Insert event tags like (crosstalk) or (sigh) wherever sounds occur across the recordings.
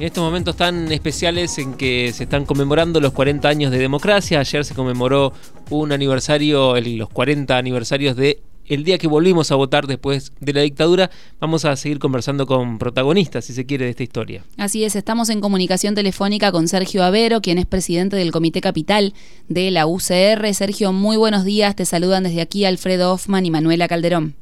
En estos momentos tan especiales en que se están conmemorando los 40 años de democracia, ayer se conmemoró un aniversario, los 40 aniversarios de el día que volvimos a votar después de la dictadura, vamos a seguir conversando con protagonistas, si se quiere, de esta historia. Así es, estamos en comunicación telefónica con Sergio Avero, quien es presidente del Comité Capital de la UCR. Sergio, muy buenos días, te saludan desde aquí Alfredo Hoffman y Manuela Calderón.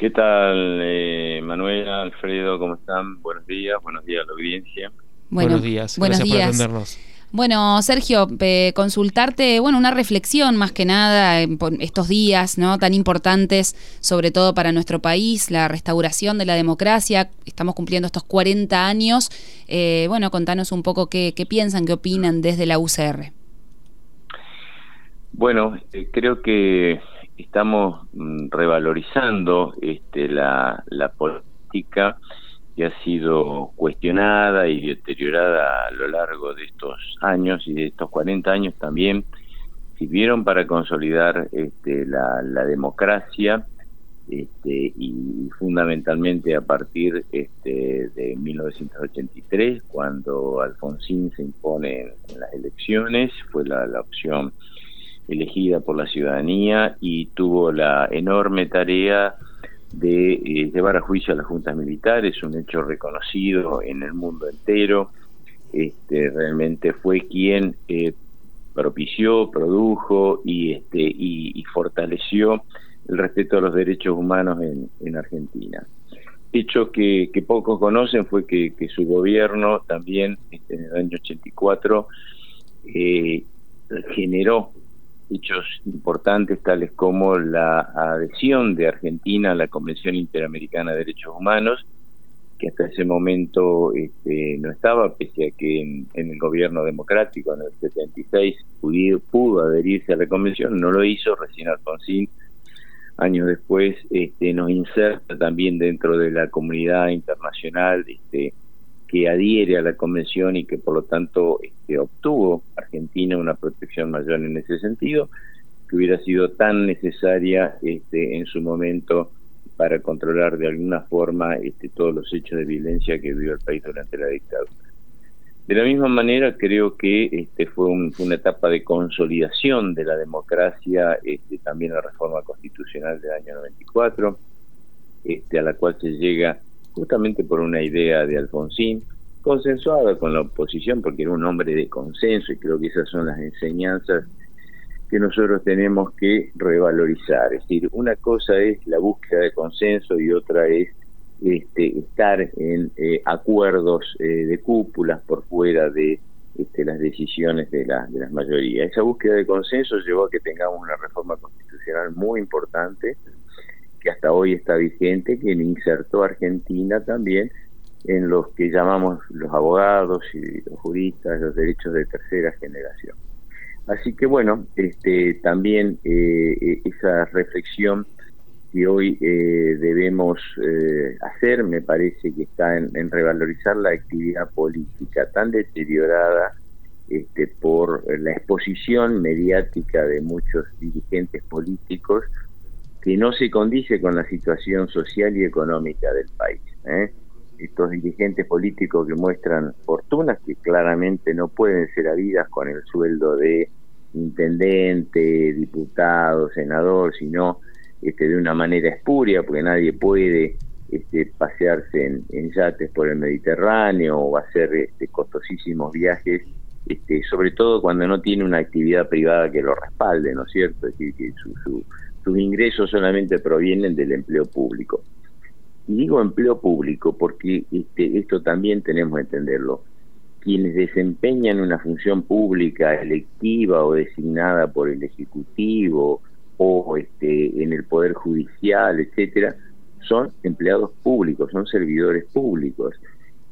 ¿Qué tal, eh, Manuela, Alfredo? ¿Cómo están? Buenos días, buenos días a la audiencia. buenos días, gracias por atendernos. Bueno, Sergio, consultarte, bueno, una reflexión más que nada en estos días, ¿no? Tan importantes, sobre todo para nuestro país, la restauración de la democracia. Estamos cumpliendo estos 40 años. Eh, bueno, contanos un poco qué, qué, piensan, qué opinan desde la UCR. Bueno, eh, creo que estamos mm, revalorizando este, la, política que ha sido cuestionada y deteriorada a lo largo de estos años y de estos 40 años también sirvieron para consolidar este, la, democracia este, y fundamentalmente a partir este, de 1983 cuando Alfonsín se impone en, las elecciones fue la, la opción elegida por la ciudadanía y tuvo la enorme tarea de eh, llevar a juicio a las juntas militares, un hecho reconocido en el mundo entero. Este, realmente fue quien eh, propició, produjo y, este, y, fortaleció el respeto a los derechos humanos en, Argentina. Hecho que, que, pocos conocen fue que, su gobierno también este, en el año 84 eh, generó hechos importantes tales como la adhesión de Argentina a la Convención Interamericana de Derechos Humanos, que hasta ese momento este, no estaba, pese a que en, el gobierno democrático en el 76 pudo, pudo adherirse a la convención, no lo hizo, recién Alfonsín, años después, este, nos inserta también dentro de la comunidad internacional este, que adhiere a la convención y que por lo tanto este, obtuvo Argentina una protección mayor en ese sentido, que hubiera sido tan necesaria este, en su momento para controlar de alguna forma este, todos los hechos de violencia que vivió el país durante la dictadura. De la misma manera, creo que fue, una etapa de consolidación de la democracia, también la reforma constitucional del año 94, este, a la cual se llega justamente por una idea de Alfonsín, consensuada con la oposición, porque era un hombre de consenso, y creo que esas son las enseñanzas que nosotros tenemos que revalorizar. Es decir, una cosa es la búsqueda de consenso y otra es este, estar en eh, acuerdos eh, de cúpulas por fuera de este, las decisiones de, la, de las mayorías. Esa búsqueda de consenso llevó a que tengamos una reforma constitucional muy importante, que hasta hoy está vigente, que insertó Argentina también en los que llamamos los abogados y los juristas los derechos de tercera generación. Así que bueno, este, también eh, eh, esa reflexión que hoy eh, debemos hacer me parece que está en, en, revalorizar la actividad política tan deteriorada este, por la exposición mediática de muchos dirigentes políticos que no se condice con la situación social y económica del país. ¿eh? Estos dirigentes políticos que muestran fortunas que claramente no pueden ser habidas con el sueldo de intendente, diputado, senador, sino este, de una manera espuria, porque nadie puede este, pasearse en, yates por el Mediterráneo o hacer este, costosísimos viajes, este, sobre todo cuando no tiene una actividad privada que lo respalde, ¿no es cierto? Es decir, que su, su ingresos solamente provienen del empleo público. Y digo empleo público porque este, esto también tenemos que entenderlo. Quienes desempeñan una función pública electiva o designada por el Ejecutivo o este, en el Poder Judicial, etcétera, son empleados públicos, son servidores públicos.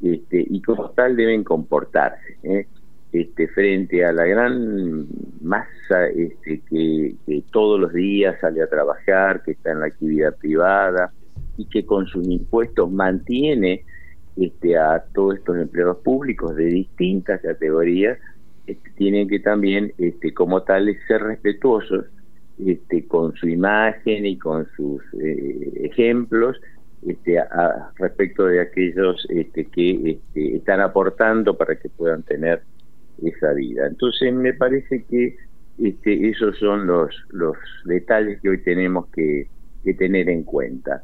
Este, y como tal deben comportarse. ¿eh? Este, frente a la gran masa este, que, todos los días sale a trabajar, que está en la actividad privada y que con sus impuestos mantiene este, a todos estos empleados públicos de distintas categorías, este, tienen que también, este, como tales, ser respetuosos este, con su imagen y con sus eh, ejemplos este, a, respecto de aquellos este, que este, están aportando para que puedan tener esa vida. Entonces me parece que este, esos son los, los detalles que hoy tenemos que, tener en cuenta.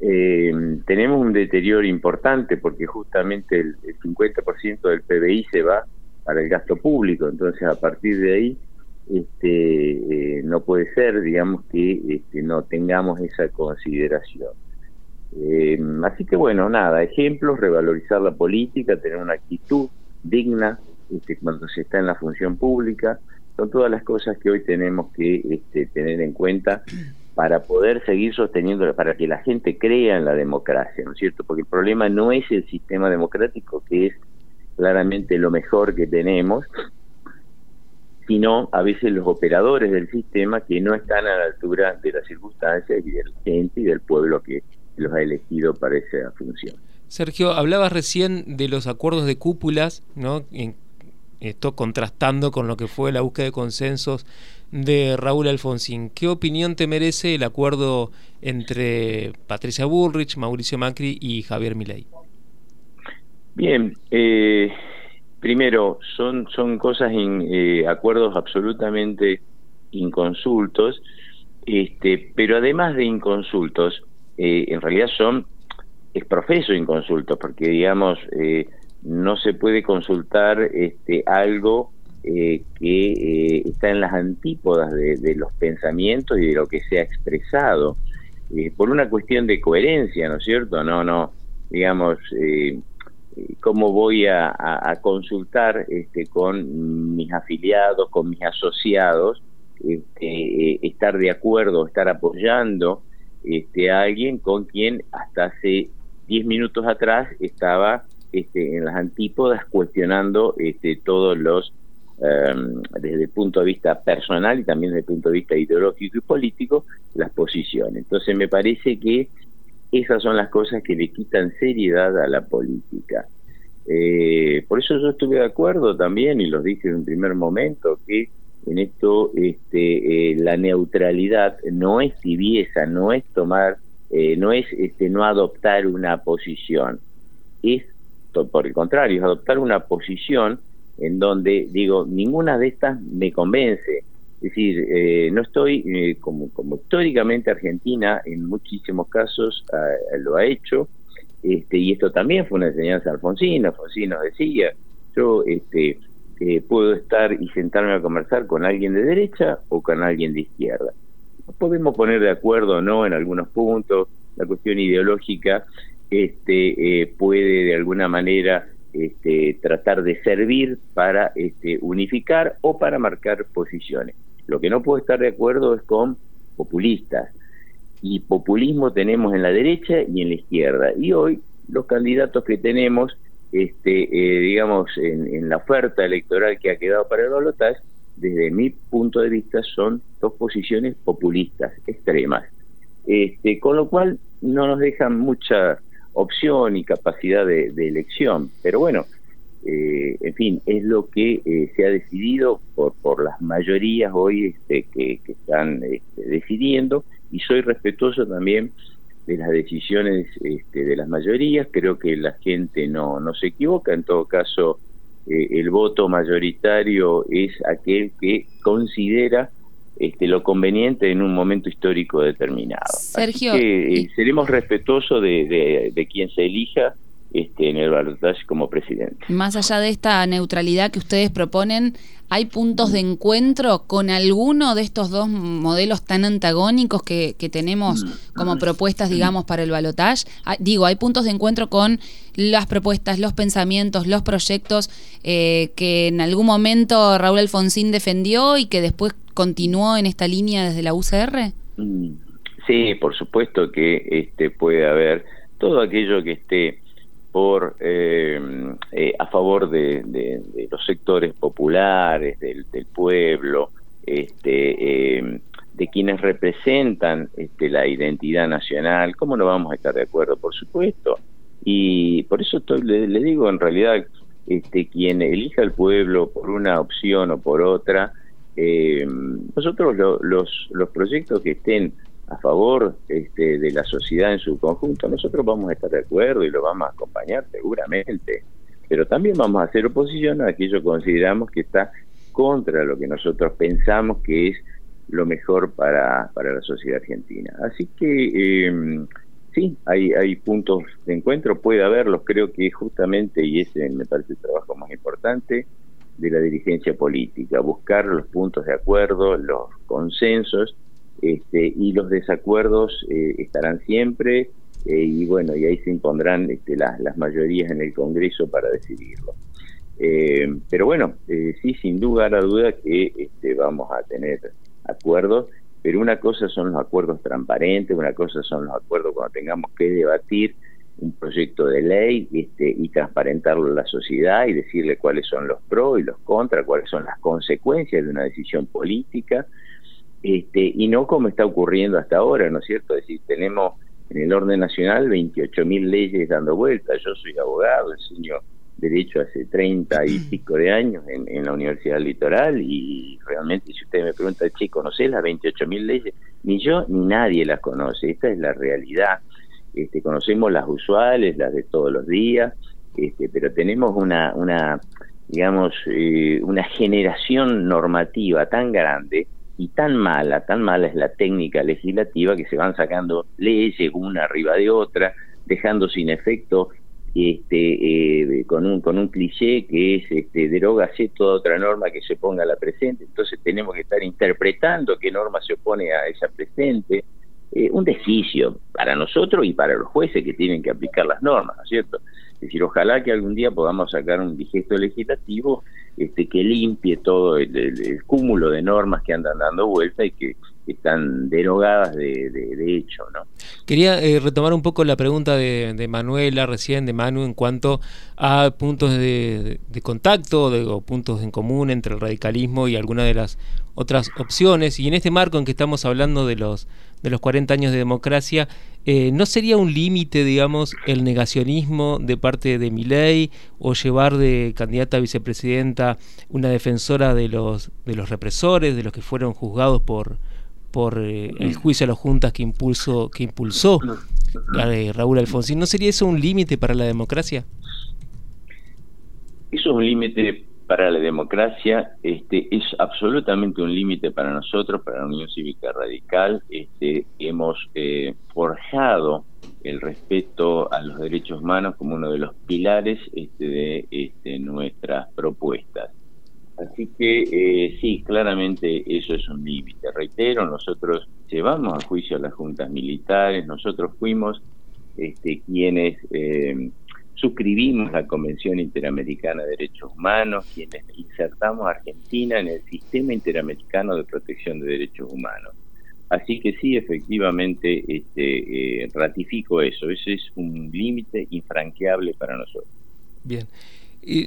Eh, tenemos un deterioro importante porque justamente el, 50% del PBI se va para el gasto público, entonces a partir de ahí este, eh, no puede ser, digamos, que este, no tengamos esa consideración. Eh, así que bueno, nada, ejemplos, revalorizar la política, tener una actitud digna este, cuando se está en la función pública, son todas las cosas que hoy tenemos que este, tener en cuenta para poder seguir sosteniendo, para que la gente crea en la democracia, ¿no es cierto? Porque el problema no es el sistema democrático, que es claramente lo mejor que tenemos, sino a veces los operadores del sistema que no están a la altura de las circunstancias y de la gente y del pueblo que los ha elegido para esa función. Sergio, hablabas recién de los acuerdos de cúpulas, ¿no? Esto contrastando con lo que fue la búsqueda de consensos de Raúl Alfonsín. ¿Qué opinión te merece el acuerdo entre Patricia Bullrich, Mauricio Macri y Javier Milei? Bien, eh, primero, son, son cosas, eh, acuerdos absolutamente inconsultos, este, pero además de inconsultos, eh, en realidad son es profeso inconsultos, porque digamos, eh, no se puede consultar este, algo que está en las antípodas de, los pensamientos y de lo que se ha expresado, por una cuestión de coherencia, ¿no es cierto? No, no, digamos, cómo voy a, consultar este, con mis afiliados, con mis asociados, este, eh, estar de acuerdo, estar apoyando este, a alguien con quien hasta hace 10 minutos atrás estaba este, en las antípodas cuestionando este, todos los, em, desde el punto de vista personal y también desde el punto de vista ideológico y político, las posiciones. Entonces me parece que esas son las cosas que le quitan seriedad a la política. Eh, por eso yo estuve de acuerdo también, y lo dije en un primer momento, que en esto este, eh, la neutralidad no es tibieza, no es tomar, eh, no es este, no adoptar una posición, es por el contrario, es adoptar una posición en donde digo, ninguna de estas me convence, es decir, eh, no estoy, eh, como, como históricamente Argentina en muchísimos casos ah, lo ha hecho, este, y esto también fue una enseñanza de Alfonsín, Alfonsín nos decía, yo este, eh, puedo estar y sentarme a conversar con alguien de derecha o con alguien de izquierda. podemos poner de acuerdo o no en algunos puntos, la cuestión ideológica este, puede de alguna manera este, tratar de servir para este, unificar o para marcar posiciones. Lo que no puedo estar de acuerdo es con populistas. Y populismo tenemos en la derecha y en la izquierda. Y hoy los candidatos que tenemos, este, eh, digamos, en, la oferta electoral que ha quedado para el balotaje, desde mi punto de vista son dos posiciones populistas, extremas. Este, con lo cual no nos dejan mucha opción y capacidad de elección. Pero bueno, eh, en fin, es lo que eh, se ha decidido por, por las mayorías hoy este, que, están este, decidiendo. Y soy respetuoso también de las decisiones este, de las mayorías, creo que la gente no, no se equivoca, en todo caso eh, el voto mayoritario es aquel que considera este, lo conveniente en un momento histórico determinado. Sergio, seremos respetuosos de, de, de quien se elija este, en el balotaje como presidente. Más allá de esta neutralidad que ustedes proponen, ¿hay puntos de encuentro con alguno de estos dos modelos tan antagónicos que, tenemos como propuestas, digamos, para el balotaje? Ah, digo, ¿hay puntos de encuentro con las propuestas, los pensamientos, los proyectos eh, que en algún momento Raúl Alfonsín defendió y que después continuó en esta línea desde la UCR? Mm, sí, por supuesto que este, puede haber todo aquello que esté por eh, eh, a favor de, los sectores populares del, pueblo este eh, de quienes representan este, la identidad nacional cómo no vamos a estar de acuerdo por supuesto. Y por eso le, digo en realidad este quien elija al pueblo por una opción o por otra nosotros los los proyectos que estén a favor este, de la sociedad en su conjunto, nosotros vamos a estar de acuerdo y lo vamos a acompañar seguramente, pero también vamos a hacer oposición a aquello que consideramos que está contra lo que nosotros pensamos que es lo mejor para, para la sociedad argentina. Así que eh, sí, hay, hay puntos de encuentro, puede haberlos, creo que justamente, y ese me parece el trabajo más importante, de la dirigencia política, buscar los puntos de acuerdo, los consensos, este, y los desacuerdos eh, estarán siempre, eh, y bueno, y ahí se impondrán este, las, mayorías en el Congreso para decidirlo. Eh, pero bueno, sí, sin duda a duda que este, vamos a tener acuerdos, pero una cosa son los acuerdos transparentes, una cosa son los acuerdos cuando tengamos que debatir un proyecto de ley este, y transparentarlo a la sociedad y decirle cuáles son los pros y los contras, cuáles son las consecuencias de una decisión política, este, y no como está ocurriendo hasta ahora, ¿no es cierto? Es decir, tenemos en el orden nacional 28.000 leyes dando vueltas, yo soy abogado, enseño derecho hace 30 y pico de años en, la Universidad Litoral y realmente si usted me pregunta, che, ¿conocés las 28.000 leyes? Ni yo ni nadie las conoce, esta es la realidad. Este, conocemos las usuales, las de todos los días, este, pero tenemos una, una digamos, eh, una generación normativa tan grande y tan mala, tan mala es la técnica legislativa que se van sacando leyes una arriba de otra, dejando sin efecto este, eh, con, un, con un cliché que es este, derógase toda otra norma que se ponga a la presente, entonces tenemos que estar interpretando qué norma se opone a esa presente, eh, un desquicio para nosotros y para los jueces que tienen que aplicar las normas, ¿no es cierto? Es decir, ojalá que algún día podamos sacar un digesto legislativo este, que limpie todo el, cúmulo de normas que andan dando vuelta y que están derogadas de, de, hecho. ¿no? Quería eh, retomar un poco la pregunta de, Manuela recién, de Manu, en cuanto a puntos de, contacto o puntos en común entre el radicalismo y alguna de las otras opciones. Y en este marco en que estamos hablando de los, de los 40 años de democracia, eh, ¿no sería un límite, digamos, el negacionismo de parte de Milei o llevar de candidata a vicepresidenta una defensora de los, de los represores, de los que fueron juzgados por por eh, el juicio a las juntas que, impulsó que impulsó Raúl Alfonsín. ¿No sería eso un límite para la democracia? Eso es un límite para la democracia, este, es absolutamente un límite para nosotros, para la Unión Cívica Radical. Este, hemos eh, forjado el respeto a los derechos humanos como uno de los pilares este, de este, nuestras propuestas. Así que eh, sí, claramente eso es un límite. Reitero, nosotros llevamos a juicio a las juntas militares, nosotros fuimos este, quienes eh, suscribimos la Convención Interamericana de Derechos Humanos, quienes insertamos a Argentina en el Sistema Interamericano de Protección de Derechos Humanos. Así que sí, efectivamente, este, eh, ratifico eso. Ese es un límite infranqueable para nosotros. Bien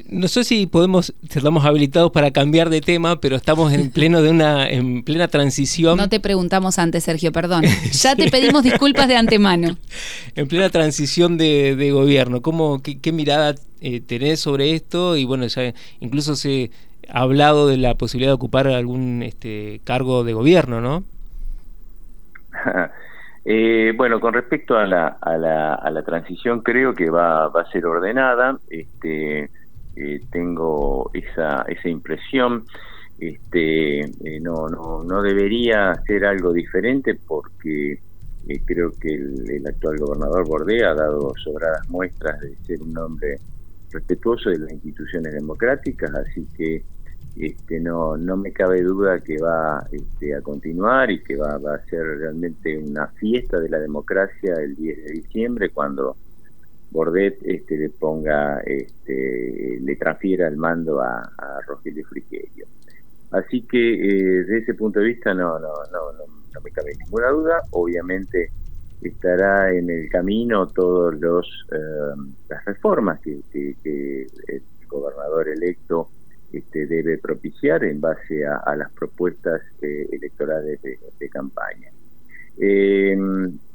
no sé si podemos, estamos habilitados para cambiar de tema, pero estamos en pleno de una, en plena transición. No te preguntamos antes, Sergio, perdón. (laughs) Ya te pedimos disculpas de antemano. En plena transición de, gobierno, ¿cómo, qué, mirada eh, tenés sobre esto? Y bueno, ya incluso se ha hablado de la posibilidad de ocupar algún este, cargo de gobierno, ¿no? (laughs) Eh, bueno, con respecto a la, a la, a la transición, creo que va, va a ser ordenada. Este, eh, tengo esa, esa impresión. Este, eh, no, no, no debería ser algo diferente porque eh, creo que el, actual gobernador Bordé ha dado sobradas muestras de ser un hombre respetuoso de las instituciones democráticas, así que este, no, no me cabe duda que va este, a continuar y que va, va a ser realmente una fiesta de la democracia el 10 de diciembre cuando Bordet este, le ponga, este, le transfiera el mando a, Rogelio Frigerio. Así que eh, desde ese punto de vista no, no, no, no, me cabe ninguna duda. Obviamente estará en el camino todos los eh, las reformas que, el gobernador electo este, debe propiciar en base a, las propuestas eh, electorales de, de campaña.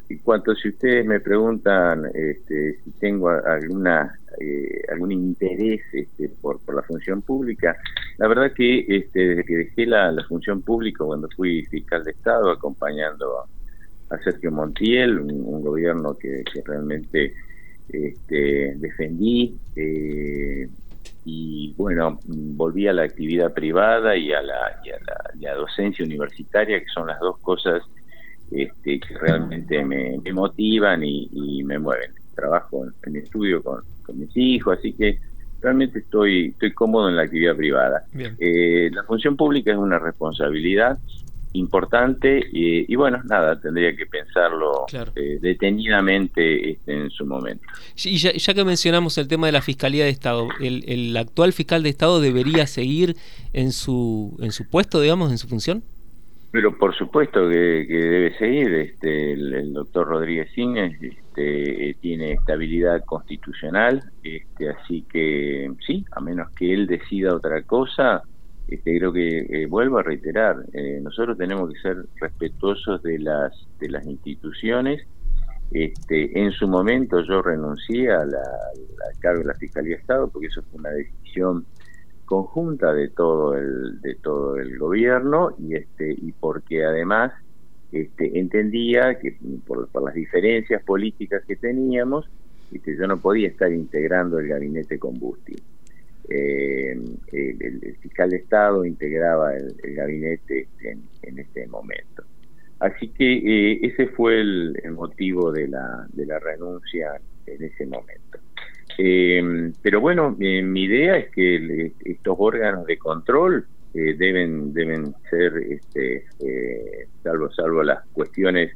En cuanto si ustedes me preguntan este, si tengo alguna eh, algún interés este, por, por la función pública, la verdad que este, desde que dejé la, función pública cuando fui fiscal de Estado acompañando a Sergio Montiel, un, gobierno que, realmente este, defendí. Eh, y bueno, volví a la actividad privada y a la, la, docencia universitaria, que son las dos cosas este, que realmente me, motivan y, me mueven. Trabajo en, estudio con, mis hijos, así que realmente estoy, estoy cómodo en la actividad privada. Eh, la función pública es una responsabilidad importante y, bueno, nada, tendría que pensarlo eh, detenidamente este, en su momento. Y ya, que mencionamos el tema de la Fiscalía de Estado, ¿el, actual fiscal de Estado debería seguir en su, en su puesto, digamos, en su función? Pero por supuesto que, debe seguir. Este, el, doctor Rodríguez Cines este, tiene estabilidad constitucional, este, así que sí, a menos que él decida otra cosa, este, creo que eh, vuelvo a reiterar, eh, nosotros tenemos que ser respetuosos de las de las instituciones. Este, en su momento yo renuncié a la, cargo de la Fiscalía de Estado porque eso fue una decisión conjunta de todo el de todo el gobierno y este y porque además este, entendía que por, las diferencias políticas que teníamos este, yo no podía estar integrando el gabinete combustible eh, el, fiscal de Estado integraba el, gabinete en, en, este momento. Así que eh, ese fue el, motivo de la, de la renuncia en ese momento. Eh, pero bueno, mi idea es que estos órganos de control eh, deben deben ser, este, salvo salvo las cuestiones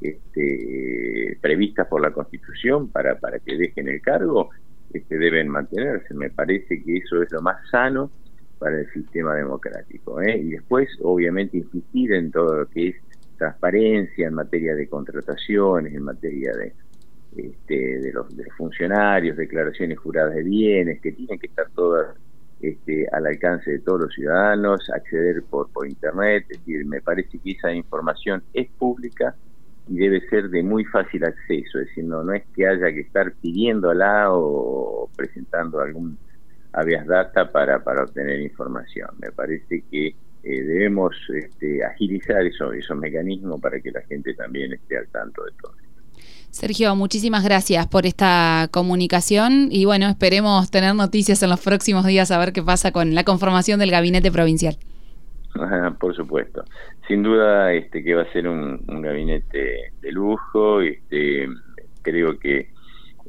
este, previstas por la Constitución para, para que dejen el cargo, este, deben mantenerse. Me parece que eso es lo más sano para el sistema democrático. ¿eh? Y después, obviamente, insistir en todo lo que es transparencia en materia de contrataciones, en materia de, este, de, los, de funcionarios, declaraciones juradas de bienes, que tienen que estar todas este, al alcance de todos los ciudadanos, acceder por, por Internet, es decir, me parece que esa información es pública y debe ser de muy fácil acceso, es decir, no, no es que haya que estar pidiéndola o presentando algún habeas data para, para obtener información. Me parece que eh, debemos este, agilizar eso, esos mecanismos para que la gente también esté al tanto de todo. Sergio, muchísimas gracias por esta comunicación y bueno, esperemos tener noticias en los próximos días a ver qué pasa con la conformación del gabinete provincial. por supuesto. Sin duda este que va a ser un, gabinete de lujo. Este, creo que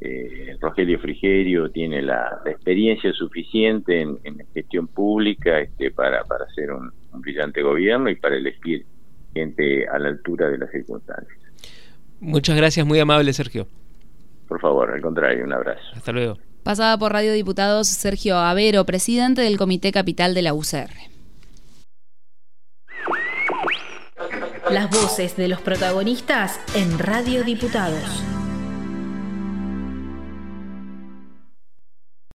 eh, Rogelio Frigerio tiene la, experiencia suficiente en, gestión pública este, para, para hacer un, brillante gobierno y para elegir gente a la altura de las circunstancias. Muchas gracias, muy amable Sergio. Por favor, al contrario, un abrazo. Hasta luego. Pasada por Radio Diputados Sergio Avero, presidente del Comité Capital de la UCR. Las voces de los protagonistas en Radio Diputados.